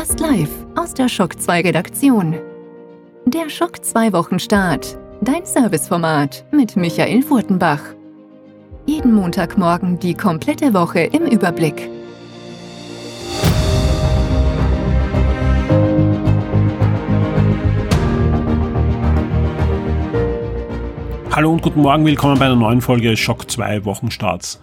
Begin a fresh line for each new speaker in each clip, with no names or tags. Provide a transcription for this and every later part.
fast live aus der Schock 2 Redaktion. Der Schock 2 Wochenstart. Dein Serviceformat mit Michael Furtenbach. Jeden Montagmorgen die komplette Woche im Überblick.
Hallo und guten Morgen, willkommen bei einer neuen Folge Schock 2 Wochenstarts.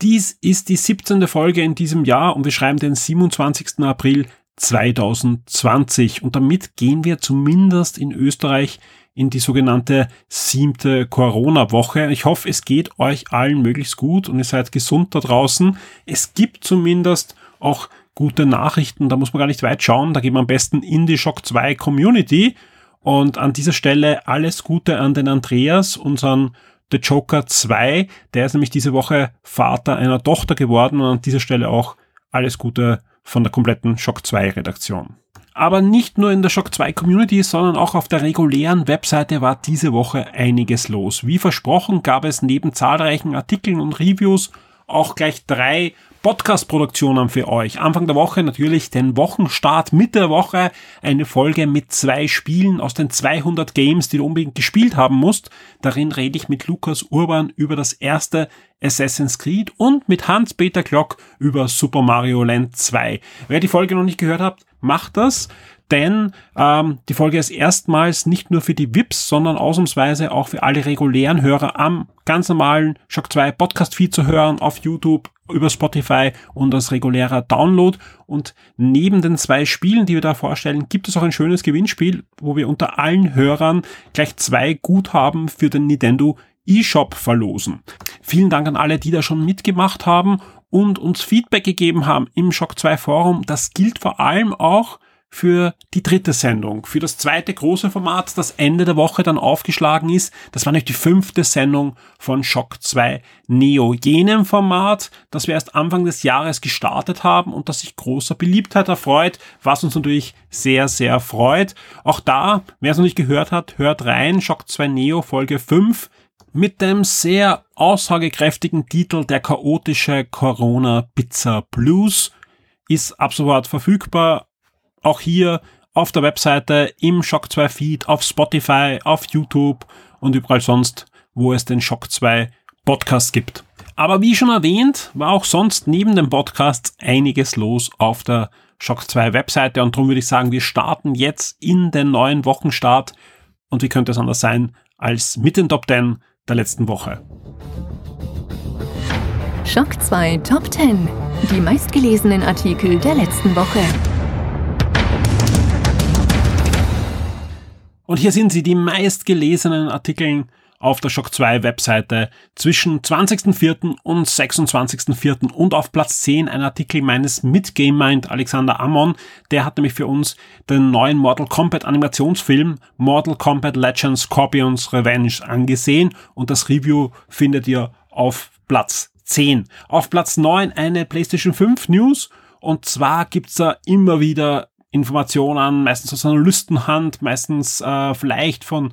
Dies ist die 17. Folge in diesem Jahr und wir schreiben den 27. April 2020 und damit gehen wir zumindest in Österreich in die sogenannte siebte Corona-Woche. Ich hoffe, es geht euch allen möglichst gut und ihr seid gesund da draußen. Es gibt zumindest auch gute Nachrichten, da muss man gar nicht weit schauen, da gehen wir am besten in die Shock 2 Community und an dieser Stelle alles Gute an den Andreas, unseren The Joker 2. Der ist nämlich diese Woche Vater einer Tochter geworden und an dieser Stelle auch alles Gute von der kompletten Shock 2 Redaktion. Aber nicht nur in der Shock 2 Community, sondern auch auf der regulären Webseite war diese Woche einiges los. Wie versprochen gab es neben zahlreichen Artikeln und Reviews auch gleich drei Podcast-Produktionen für euch. Anfang der Woche natürlich den Wochenstart mit der Woche, eine Folge mit zwei Spielen aus den 200 Games, die du unbedingt gespielt haben musst. Darin rede ich mit Lukas Urban über das erste Assassin's Creed und mit Hans-Peter Glock über Super Mario Land 2. Wer die Folge noch nicht gehört hat, macht das denn ähm, die Folge ist erstmals nicht nur für die VIPs, sondern ausnahmsweise auch für alle regulären Hörer am ganz normalen Shock 2 Podcast Feed zu hören auf YouTube, über Spotify und als regulärer Download. Und neben den zwei Spielen, die wir da vorstellen, gibt es auch ein schönes Gewinnspiel, wo wir unter allen Hörern gleich zwei Guthaben für den Nintendo eShop verlosen. Vielen Dank an alle, die da schon mitgemacht haben und uns Feedback gegeben haben im Shock 2 Forum. Das gilt vor allem auch für die dritte Sendung, für das zweite große Format, das Ende der Woche dann aufgeschlagen ist. Das war nämlich die fünfte Sendung von Shock 2 Neo, jenem Format, das wir erst Anfang des Jahres gestartet haben und das sich großer Beliebtheit erfreut, was uns natürlich sehr, sehr freut. Auch da, wer es noch nicht gehört hat, hört rein, Shock 2 Neo Folge 5 mit dem sehr aussagekräftigen Titel Der chaotische Corona Pizza Blues. Ist ab sofort verfügbar auch hier auf der Webseite, im Shock 2 Feed, auf Spotify, auf YouTube und überall sonst, wo es den Shock 2 Podcast gibt. Aber wie schon erwähnt, war auch sonst neben dem Podcast einiges los auf der Shock 2 Webseite und darum würde ich sagen, wir starten jetzt in den neuen Wochenstart und wie könnte es anders sein als mit den Top 10 der letzten Woche.
Shock 2 Top 10. Die meistgelesenen Artikel der letzten Woche.
Und hier sind sie, die meistgelesenen Artikel auf der Shock 2 Webseite zwischen 20.04. und 26.04. und auf Platz 10 ein Artikel meines Midgame Mind Alexander Ammon. Der hat nämlich für uns den neuen Mortal Kombat Animationsfilm Mortal Kombat Legends Scorpions Revenge angesehen und das Review findet ihr auf Platz 10. Auf Platz 9 eine PlayStation 5 News und zwar gibt's da immer wieder Informationen, meistens aus Analystenhand, meistens äh, vielleicht von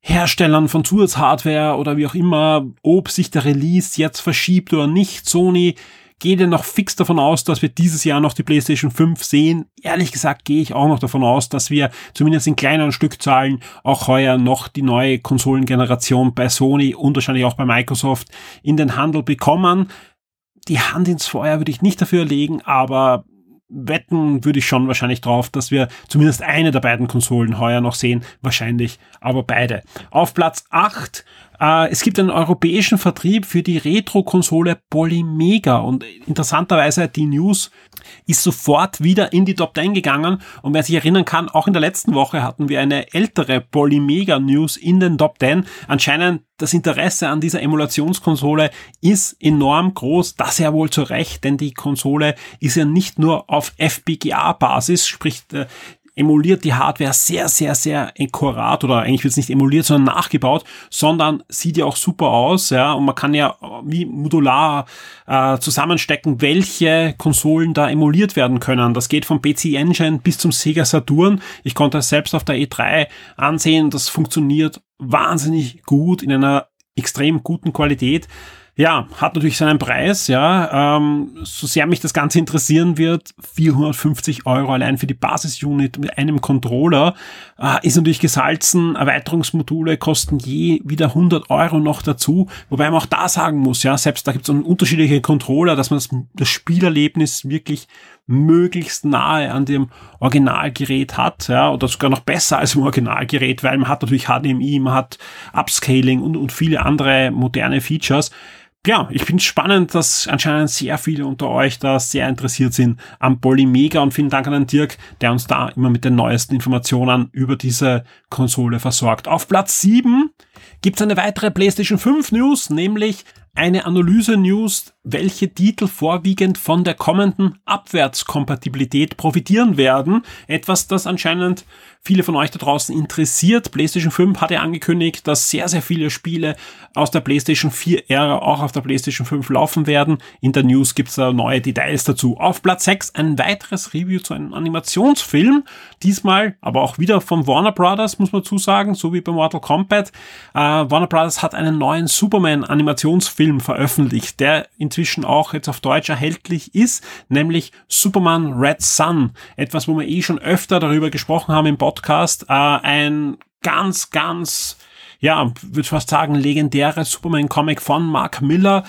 Herstellern von Zusatzhardware oder wie auch immer, ob sich der Release jetzt verschiebt oder nicht. Sony geht ja noch fix davon aus, dass wir dieses Jahr noch die PlayStation 5 sehen. Ehrlich gesagt gehe ich auch noch davon aus, dass wir zumindest in kleineren Stückzahlen auch heuer noch die neue Konsolengeneration bei Sony und wahrscheinlich auch bei Microsoft in den Handel bekommen. Die Hand ins Feuer würde ich nicht dafür legen, aber wetten würde ich schon wahrscheinlich drauf, dass wir zumindest eine der beiden Konsolen heuer noch sehen. Wahrscheinlich aber beide. Auf Platz 8 äh, es gibt einen europäischen Vertrieb für die Retro-Konsole Polymega und interessanterweise die News ist sofort wieder in die Top 10 gegangen und wer sich erinnern kann, auch in der letzten Woche hatten wir eine ältere Polymega News in den Top 10. Anscheinend das Interesse an dieser Emulationskonsole ist enorm groß, das ja wohl zu Recht, denn die Konsole ist ja nicht nur auf FPGA-Basis, sprich äh, emuliert die Hardware sehr, sehr, sehr akkurat oder eigentlich wird es nicht emuliert, sondern nachgebaut, sondern sieht ja auch super aus, ja, und man kann ja wie modular äh, zusammenstecken, welche Konsolen da emuliert werden können. Das geht vom PC Engine bis zum Sega Saturn. Ich konnte es selbst auf der E3 ansehen, das funktioniert wahnsinnig gut in einer extrem guten Qualität. Ja, hat natürlich seinen Preis, ja. Ähm, so sehr mich das Ganze interessieren wird, 450 Euro allein für die Basis-Unit mit einem Controller, äh, ist natürlich gesalzen. Erweiterungsmodule kosten je wieder 100 Euro noch dazu. Wobei man auch da sagen muss, ja, selbst da gibt es unterschiedliche Controller, dass man das, das Spielerlebnis wirklich möglichst nahe an dem Originalgerät hat, ja, oder sogar noch besser als im Originalgerät, weil man hat natürlich HDMI, man hat Upscaling und, und viele andere moderne Features ja, ich finde spannend, dass anscheinend sehr viele unter euch da sehr interessiert sind am Polymega und vielen Dank an den Dirk, der uns da immer mit den neuesten Informationen über diese Konsole versorgt. Auf Platz 7 gibt es eine weitere PlayStation 5 News, nämlich eine Analyse-News, welche Titel vorwiegend von der kommenden Abwärtskompatibilität profitieren werden. Etwas, das anscheinend viele von euch da draußen interessiert. PlayStation 5 hat ja angekündigt, dass sehr, sehr viele Spiele aus der PlayStation 4-Ära auch auf der PlayStation 5 laufen werden. In der News gibt's da neue Details dazu. Auf Platz 6 ein weiteres Review zu einem Animationsfilm. Diesmal aber auch wieder von Warner Brothers, muss man zusagen, so wie bei Mortal Kombat. Äh, Warner Brothers hat einen neuen Superman-Animationsfilm veröffentlicht, der inzwischen auch jetzt auf Deutsch erhältlich ist, nämlich Superman Red Sun. Etwas, wo wir eh schon öfter darüber gesprochen haben im Podcast äh, ein ganz, ganz ja, würde fast sagen, legendäre Superman-Comic von Mark Miller.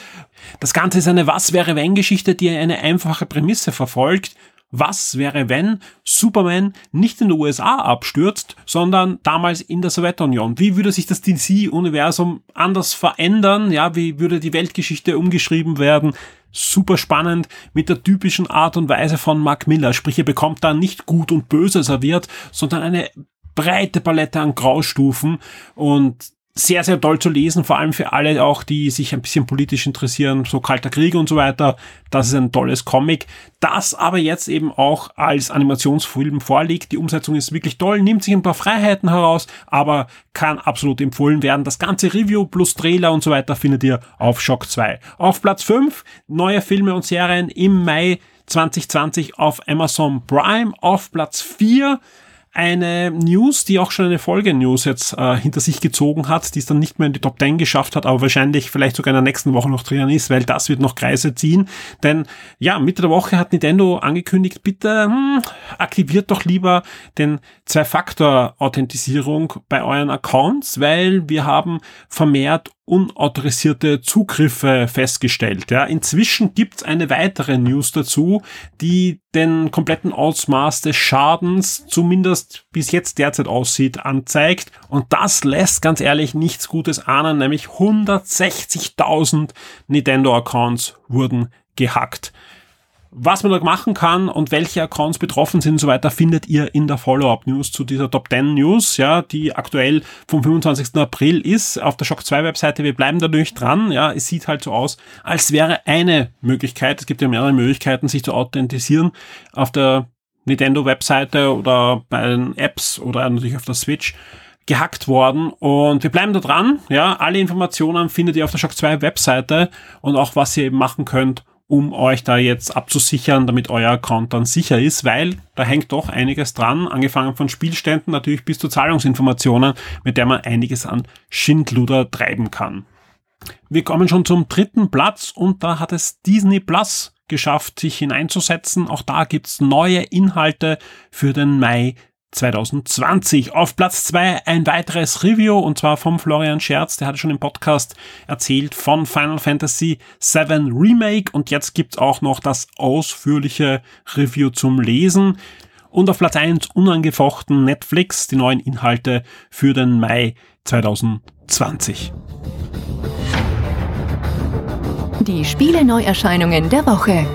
Das Ganze ist eine Was wäre wenn Geschichte, die eine einfache Prämisse verfolgt. Was wäre, wenn Superman nicht in den USA abstürzt, sondern damals in der Sowjetunion? Wie würde sich das DC-Universum anders verändern? Ja, wie würde die Weltgeschichte umgeschrieben werden? super spannend mit der typischen Art und Weise von Mark Miller. Sprich, er bekommt da nicht gut und böse serviert, sondern eine breite Palette an Graustufen und sehr, sehr toll zu lesen, vor allem für alle auch, die sich ein bisschen politisch interessieren, so Kalter Krieg und so weiter. Das ist ein tolles Comic, das aber jetzt eben auch als Animationsfilm vorliegt. Die Umsetzung ist wirklich toll, nimmt sich ein paar Freiheiten heraus, aber kann absolut empfohlen werden. Das ganze Review plus Trailer und so weiter findet ihr auf Shock 2. Auf Platz 5 neue Filme und Serien im Mai 2020 auf Amazon Prime. Auf Platz 4 eine News, die auch schon eine Folge-News jetzt äh, hinter sich gezogen hat, die es dann nicht mehr in die Top 10 geschafft hat, aber wahrscheinlich vielleicht sogar in der nächsten Woche noch drin ist, weil das wird noch Kreise ziehen. Denn ja, Mitte der Woche hat Nintendo angekündigt, bitte hm, aktiviert doch lieber den Zwei-Faktor-Authentisierung bei euren Accounts, weil wir haben vermehrt unautorisierte Zugriffe festgestellt. Ja, inzwischen gibt's eine weitere News dazu, die den kompletten Ausmaß des Schadens, zumindest bis jetzt derzeit aussieht, anzeigt. Und das lässt ganz ehrlich nichts Gutes ahnen, nämlich 160.000 Nintendo-Accounts wurden gehackt. Was man da machen kann und welche Accounts betroffen sind und so weiter, findet ihr in der Follow-up-News zu dieser Top 10 News, ja, die aktuell vom 25. April ist, auf der Shock 2 Webseite. Wir bleiben dadurch dran, ja, es sieht halt so aus, als wäre eine Möglichkeit, es gibt ja mehrere Möglichkeiten, sich zu authentisieren, auf der Nintendo Webseite oder bei den Apps oder natürlich auf der Switch gehackt worden und wir bleiben da dran, ja, alle Informationen findet ihr auf der Shock 2 Webseite und auch was ihr eben machen könnt, um euch da jetzt abzusichern, damit euer Account dann sicher ist, weil da hängt doch einiges dran, angefangen von Spielständen natürlich bis zu Zahlungsinformationen, mit der man einiges an Schindluder treiben kann. Wir kommen schon zum dritten Platz und da hat es Disney Plus geschafft, sich hineinzusetzen. Auch da gibt's neue Inhalte für den Mai 2020. Auf Platz zwei ein weiteres Review und zwar vom Florian Scherz, der hatte schon im Podcast erzählt von Final Fantasy VII Remake und jetzt gibt's auch noch das ausführliche Review zum Lesen. Und auf Platz eins unangefochten Netflix, die neuen Inhalte für den Mai 2020.
Die Spiele Neuerscheinungen der Woche.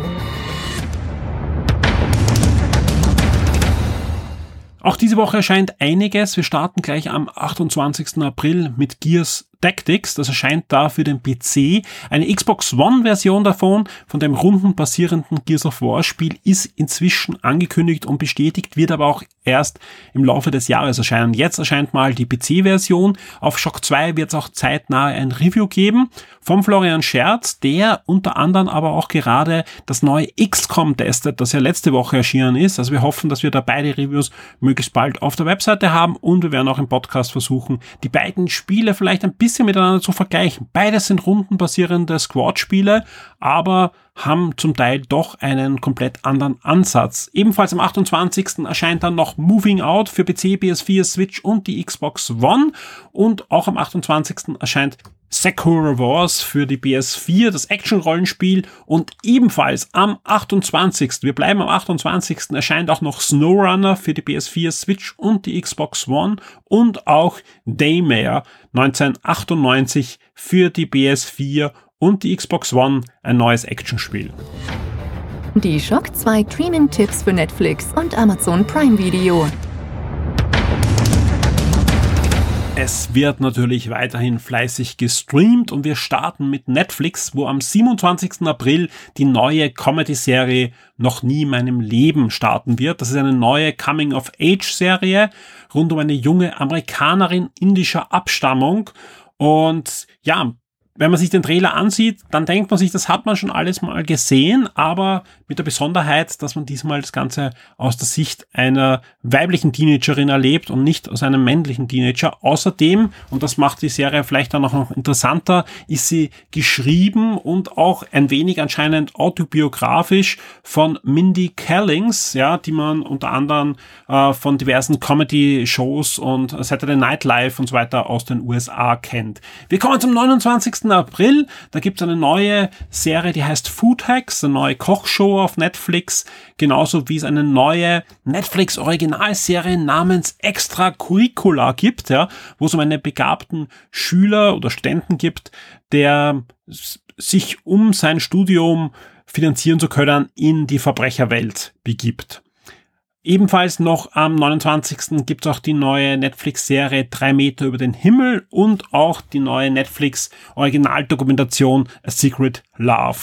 Auch diese Woche erscheint einiges. Wir starten gleich am 28. April mit Gears Tactics, das erscheint da für den PC. Eine Xbox One Version davon, von dem rundenbasierenden Gears of War Spiel, ist inzwischen angekündigt und bestätigt, wird aber auch erst im Laufe des Jahres erscheinen. Jetzt erscheint mal die PC-Version. Auf Shock 2 wird es auch zeitnah ein Review geben vom Florian Scherz, der unter anderem aber auch gerade das neue XCOM testet, das ja letzte Woche erschienen ist. Also wir hoffen, dass wir da beide Reviews möglichst bald auf der Webseite haben und wir werden auch im Podcast versuchen, die beiden Spiele vielleicht ein bisschen bisschen miteinander zu vergleichen. Beides sind rundenbasierende Squad-Spiele, aber haben zum Teil doch einen komplett anderen Ansatz. Ebenfalls am 28. erscheint dann noch Moving Out für PC, PS4, Switch und die Xbox One und auch am 28. erscheint Sakura Wars für die PS4, das Action-Rollenspiel und ebenfalls am 28. Wir bleiben am 28. erscheint auch noch SnowRunner für die PS4, Switch und die Xbox One und auch Daymare 1998 für die PS4 und die Xbox One ein neues Actionspiel.
Die Shock 2 Streaming-Tipps für Netflix und Amazon Prime Video.
Es wird natürlich weiterhin fleißig gestreamt und wir starten mit Netflix, wo am 27. April die neue Comedy-Serie Noch nie in meinem Leben starten wird. Das ist eine neue Coming-of-Age-Serie rund um eine junge Amerikanerin indischer Abstammung. Und ja, wenn man sich den Trailer ansieht, dann denkt man sich, das hat man schon alles mal gesehen, aber mit der Besonderheit, dass man diesmal das Ganze aus der Sicht einer weiblichen Teenagerin erlebt und nicht aus einem männlichen Teenager. Außerdem, und das macht die Serie vielleicht dann auch noch interessanter, ist sie geschrieben und auch ein wenig anscheinend autobiografisch von Mindy Kellings, ja, die man unter anderem äh, von diversen Comedy-Shows und Saturday Night Live und so weiter aus den USA kennt. Wir kommen zum 29. April. Da gibt es eine neue Serie, die heißt Food Hacks, eine neue Kochshow auf Netflix. Genauso wie es eine neue Netflix-Originalserie namens Extra Curricula gibt, ja, wo es um einen begabten Schüler oder Studenten gibt, der sich um sein Studium finanzieren zu können in die Verbrecherwelt begibt. Ebenfalls noch am 29. gibt es auch die neue Netflix-Serie Drei Meter über den Himmel und auch die neue Netflix-Originaldokumentation A Secret Love.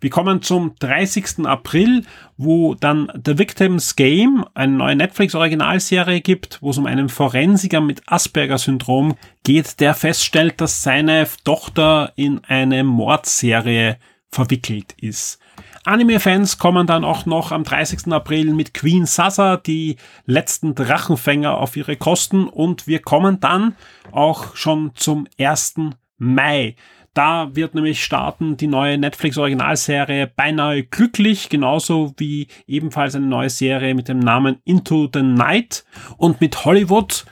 Wir kommen zum 30. April, wo dann The Victim's Game, eine neue Netflix-Originalserie gibt, wo es um einen Forensiker mit Asperger-Syndrom geht, der feststellt, dass seine Tochter in eine Mordserie verwickelt ist. Anime-Fans kommen dann auch noch am 30. April mit Queen Sasa, die letzten Drachenfänger auf ihre Kosten und wir kommen dann auch schon zum 1. Mai. Da wird nämlich starten die neue Netflix-Originalserie Beinahe Glücklich, genauso wie ebenfalls eine neue Serie mit dem Namen Into the Night. Und mit Hollywood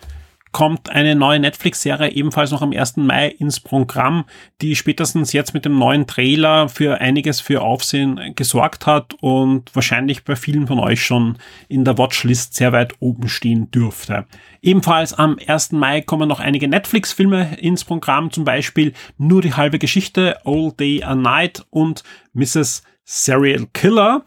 kommt eine neue Netflix-Serie ebenfalls noch am 1. Mai ins Programm, die spätestens jetzt mit dem neuen Trailer für einiges für Aufsehen gesorgt hat und wahrscheinlich bei vielen von euch schon in der Watchlist sehr weit oben stehen dürfte. Ebenfalls am 1. Mai kommen noch einige Netflix-Filme ins Programm, zum Beispiel Nur die halbe Geschichte, All Day a Night und Mrs. Serial Killer.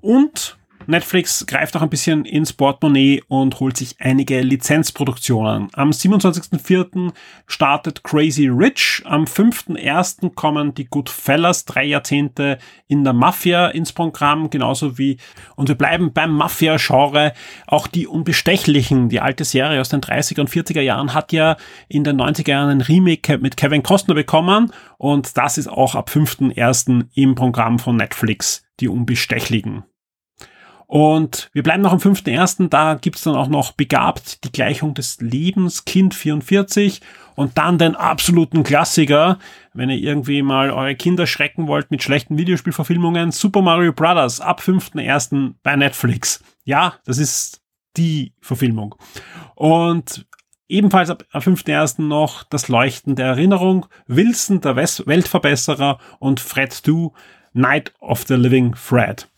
Und Netflix greift auch ein bisschen ins Portemonnaie und holt sich einige Lizenzproduktionen. Am 27.04. startet Crazy Rich. Am 5.01. kommen die Goodfellas, drei Jahrzehnte in der Mafia ins Programm, genauso wie, und wir bleiben beim Mafia-Genre, auch die Unbestechlichen, die alte Serie aus den 30er und 40er Jahren hat ja in den 90er Jahren ein Remake mit Kevin Costner bekommen und das ist auch ab 5.01. im Programm von Netflix, die Unbestechlichen. Und wir bleiben noch am 5.1. Da gibt's dann auch noch begabt die Gleichung des Lebens, Kind 44 und dann den absoluten Klassiker, wenn ihr irgendwie mal eure Kinder schrecken wollt mit schlechten Videospielverfilmungen, Super Mario Bros. ab 5.1. bei Netflix. Ja, das ist die Verfilmung. Und ebenfalls ab 5.1. noch das Leuchten der Erinnerung, Wilson, der Weltverbesserer und Fred 2, Night of the Living Fred.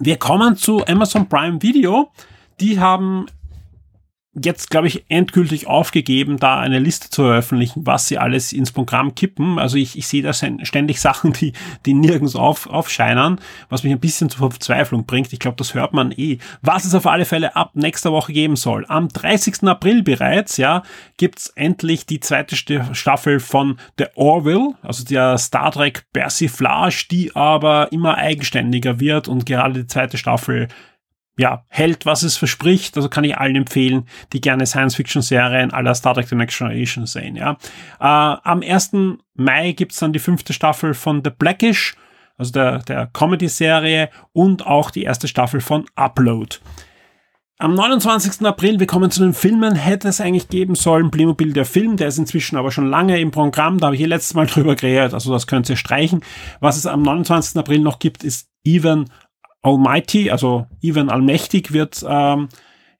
Wir kommen zu Amazon Prime Video. Die haben jetzt, glaube ich, endgültig aufgegeben, da eine Liste zu veröffentlichen, was sie alles ins Programm kippen. Also ich, ich sehe da ständig Sachen, die, die nirgends auf, aufscheinen, was mich ein bisschen zur Verzweiflung bringt. Ich glaube, das hört man eh. Was es auf alle Fälle ab nächster Woche geben soll. Am 30. April bereits, ja, gibt's endlich die zweite Staffel von The Orville, also der Star Trek Persiflage, die aber immer eigenständiger wird und gerade die zweite Staffel ja, hält, was es verspricht. Also kann ich allen empfehlen, die gerne Science-Fiction-Serien aller Star Trek The Next Generation sehen. Ja. Äh, am 1. Mai gibt's dann die fünfte Staffel von The Blackish, also der, der Comedy-Serie und auch die erste Staffel von Upload. Am 29. April, wir kommen zu den Filmen, hätte es eigentlich geben sollen, Playmobil der Film, der ist inzwischen aber schon lange im Programm, da habe ich hier letztes Mal drüber geredet, also das könnt ihr streichen. Was es am 29. April noch gibt, ist Even Almighty, also Even Allmächtig wird ähm,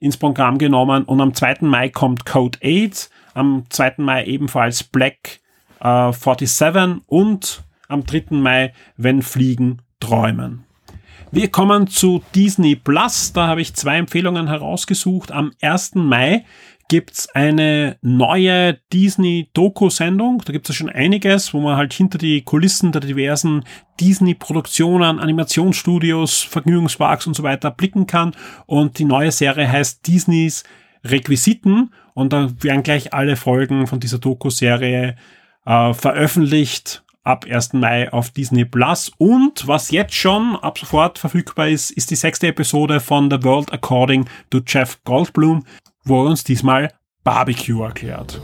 ins Programm genommen und am 2. Mai kommt Code 8, am 2. Mai ebenfalls Black äh, 47 und am 3. Mai Wenn Fliegen träumen. Wir kommen zu Disney Plus. Da habe ich zwei Empfehlungen herausgesucht. Am 1. Mai gibt's eine neue Disney-Doku-Sendung. Da gibt es schon einiges, wo man halt hinter die Kulissen der diversen Disney-Produktionen, Animationsstudios, Vergnügungsparks und so weiter blicken kann. Und die neue Serie heißt Disneys Requisiten. Und da werden gleich alle Folgen von dieser Doku-Serie äh, veröffentlicht ab 1. Mai auf Disney Plus. Und was jetzt schon ab sofort verfügbar ist, ist die sechste Episode von The World According to Jeff Goldblum, wo er uns diesmal Barbecue erklärt.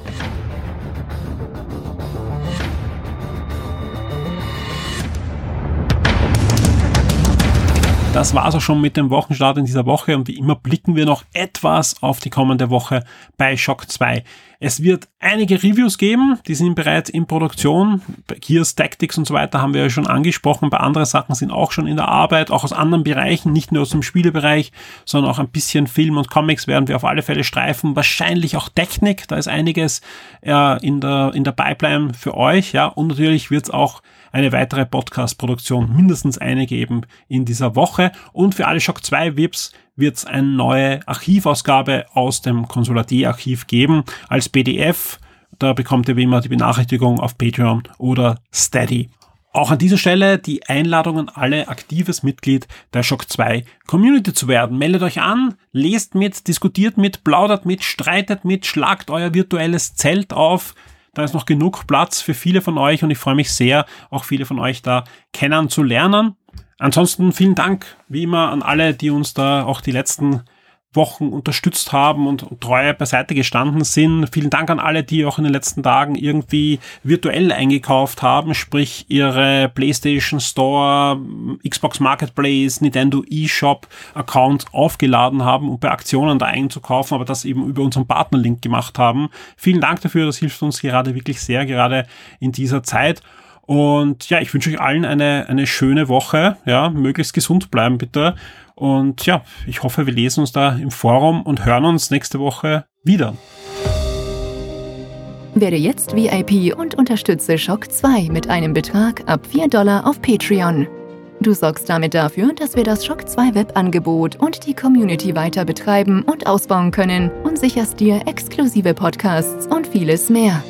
Das war's auch schon mit dem Wochenstart in dieser Woche und wie immer blicken wir noch etwas auf die kommende Woche bei Shock 2. Es wird einige Reviews geben, die sind bereits in Produktion. Bei Gears Tactics und so weiter haben wir ja schon angesprochen. Bei anderen Sachen sind auch schon in der Arbeit, auch aus anderen Bereichen, nicht nur aus dem Spielebereich, sondern auch ein bisschen Film und Comics werden wir auf alle Fälle streifen. Wahrscheinlich auch Technik, da ist einiges äh, in, der, in der Pipeline für euch. Ja, und natürlich wird es auch eine weitere Podcast-Produktion, mindestens eine geben in dieser Woche. Und für alle Shock 2 VIPs wird es eine neue Archivausgabe aus dem Konsulat-archiv geben als PDF. Da bekommt ihr wie immer die Benachrichtigung auf Patreon oder Steady. Auch an dieser Stelle die Einladung an alle aktives Mitglied der Shock 2 Community zu werden. Meldet euch an, lest mit, diskutiert mit, plaudert mit, streitet mit, schlagt euer virtuelles Zelt auf. Da ist noch genug Platz für viele von euch und ich freue mich sehr, auch viele von euch da kennenzulernen. Ansonsten vielen Dank, wie immer, an alle, die uns da auch die letzten Wochen unterstützt haben und treu beiseite gestanden sind. Vielen Dank an alle, die auch in den letzten Tagen irgendwie virtuell eingekauft haben, sprich ihre PlayStation Store, Xbox Marketplace, Nintendo eShop Account aufgeladen haben, um bei Aktionen da einzukaufen, aber das eben über unseren Partnerlink gemacht haben. Vielen Dank dafür, das hilft uns gerade wirklich sehr, gerade in dieser Zeit. Und ja, ich wünsche euch allen eine, eine schöne Woche. Ja, möglichst gesund bleiben bitte. Und ja, ich hoffe, wir lesen uns da im Forum und hören uns nächste Woche wieder.
Werde jetzt VIP und unterstütze Shock 2 mit einem Betrag ab 4 Dollar auf Patreon. Du sorgst damit dafür, dass wir das Shock 2 Webangebot und die Community weiter betreiben und ausbauen können und sicherst dir exklusive Podcasts und vieles mehr.